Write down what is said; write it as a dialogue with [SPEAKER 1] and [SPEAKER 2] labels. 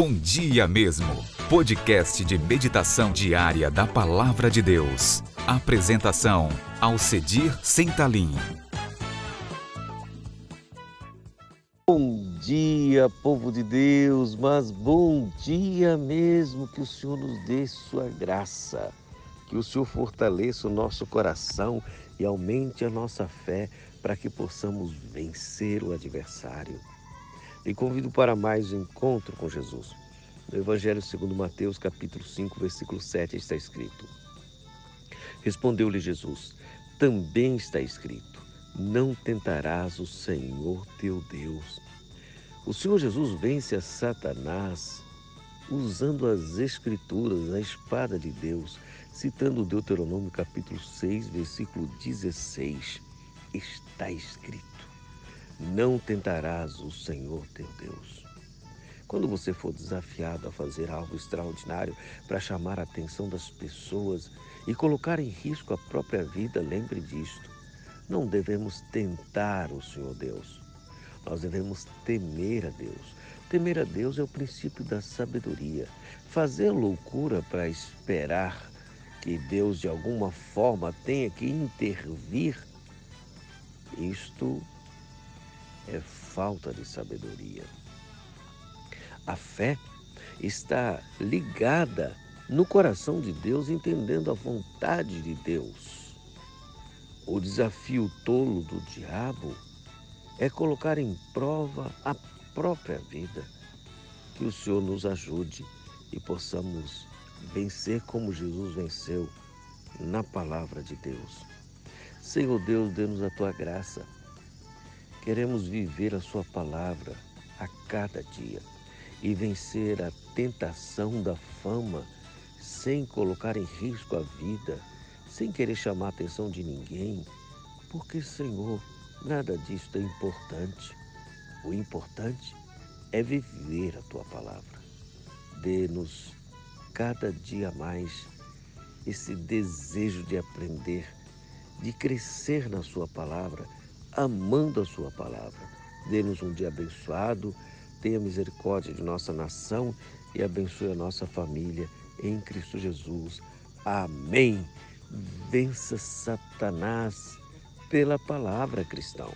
[SPEAKER 1] Bom Dia Mesmo, podcast de meditação diária da Palavra de Deus. Apresentação, Alcedir Sentalim.
[SPEAKER 2] Bom dia, povo de Deus, mas bom dia mesmo, que o Senhor nos dê sua graça, que o Senhor fortaleça o nosso coração e aumente a nossa fé para que possamos vencer o adversário. E convido para mais um encontro com Jesus. No Evangelho segundo Mateus, capítulo 5, versículo 7, está escrito: Respondeu-lhe Jesus: Também está escrito: Não tentarás o Senhor teu Deus. O Senhor Jesus vence a Satanás usando as escrituras, a espada de Deus, citando Deuteronômio capítulo 6, versículo 16. Está escrito: não tentarás o Senhor teu Deus. Quando você for desafiado a fazer algo extraordinário para chamar a atenção das pessoas e colocar em risco a própria vida, lembre disto. Não devemos tentar o Senhor Deus. Nós devemos temer a Deus. Temer a Deus é o princípio da sabedoria. Fazer loucura para esperar que Deus de alguma forma tenha que intervir, isto é falta de sabedoria. A fé está ligada no coração de Deus, entendendo a vontade de Deus. O desafio tolo do diabo é colocar em prova a própria vida. Que o Senhor nos ajude e possamos vencer como Jesus venceu na palavra de Deus. Senhor Deus, dê-nos a tua graça Queremos viver a Sua palavra a cada dia e vencer a tentação da fama sem colocar em risco a vida, sem querer chamar a atenção de ninguém, porque, Senhor, nada disso é importante. O importante é viver a Tua palavra. Dê-nos cada dia mais esse desejo de aprender, de crescer na Sua palavra amando a Sua palavra. Dê-nos um dia abençoado, tenha misericórdia de nossa nação e abençoe a nossa família em Cristo Jesus. Amém. Vença Satanás pela palavra cristão.